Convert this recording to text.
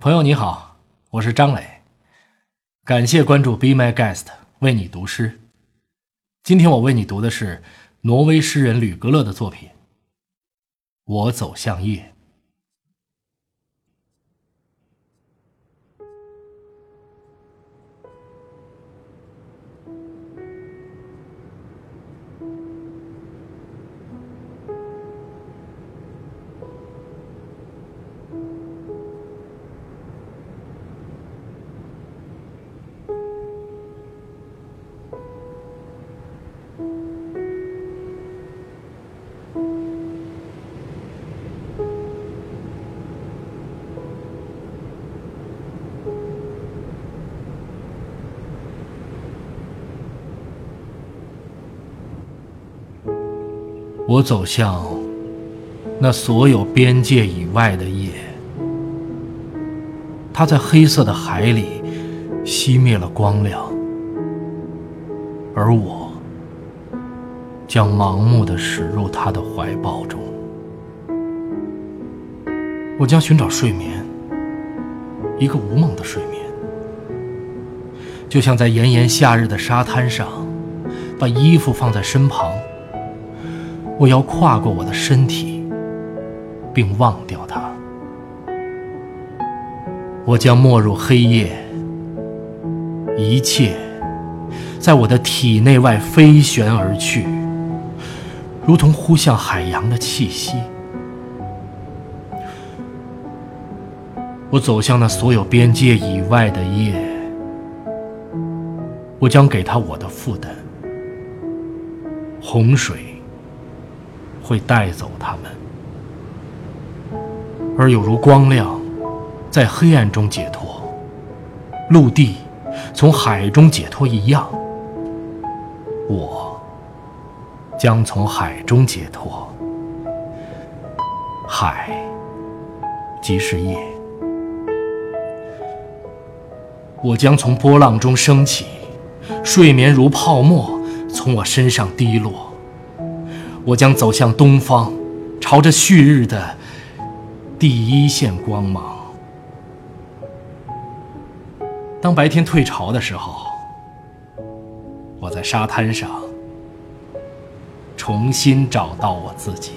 朋友你好，我是张磊，感谢关注 Be My Guest 为你读诗。今天我为你读的是挪威诗人吕格勒的作品《我走向夜》。我走向那所有边界以外的夜，它在黑色的海里熄灭了光亮，而我将盲目的驶入他的怀抱中。我将寻找睡眠，一个无梦的睡眠，就像在炎炎夏日的沙滩上，把衣服放在身旁。我要跨过我的身体，并忘掉它。我将没入黑夜，一切在我的体内外飞旋而去，如同呼向海洋的气息。我走向那所有边界以外的夜，我将给他我的负担。洪水。会带走他们，而有如光亮在黑暗中解脱，陆地从海中解脱一样，我将从海中解脱。海即是夜，我将从波浪中升起，睡眠如泡沫从我身上滴落。我将走向东方，朝着旭日的第一线光芒。当白天退潮的时候，我在沙滩上重新找到我自己。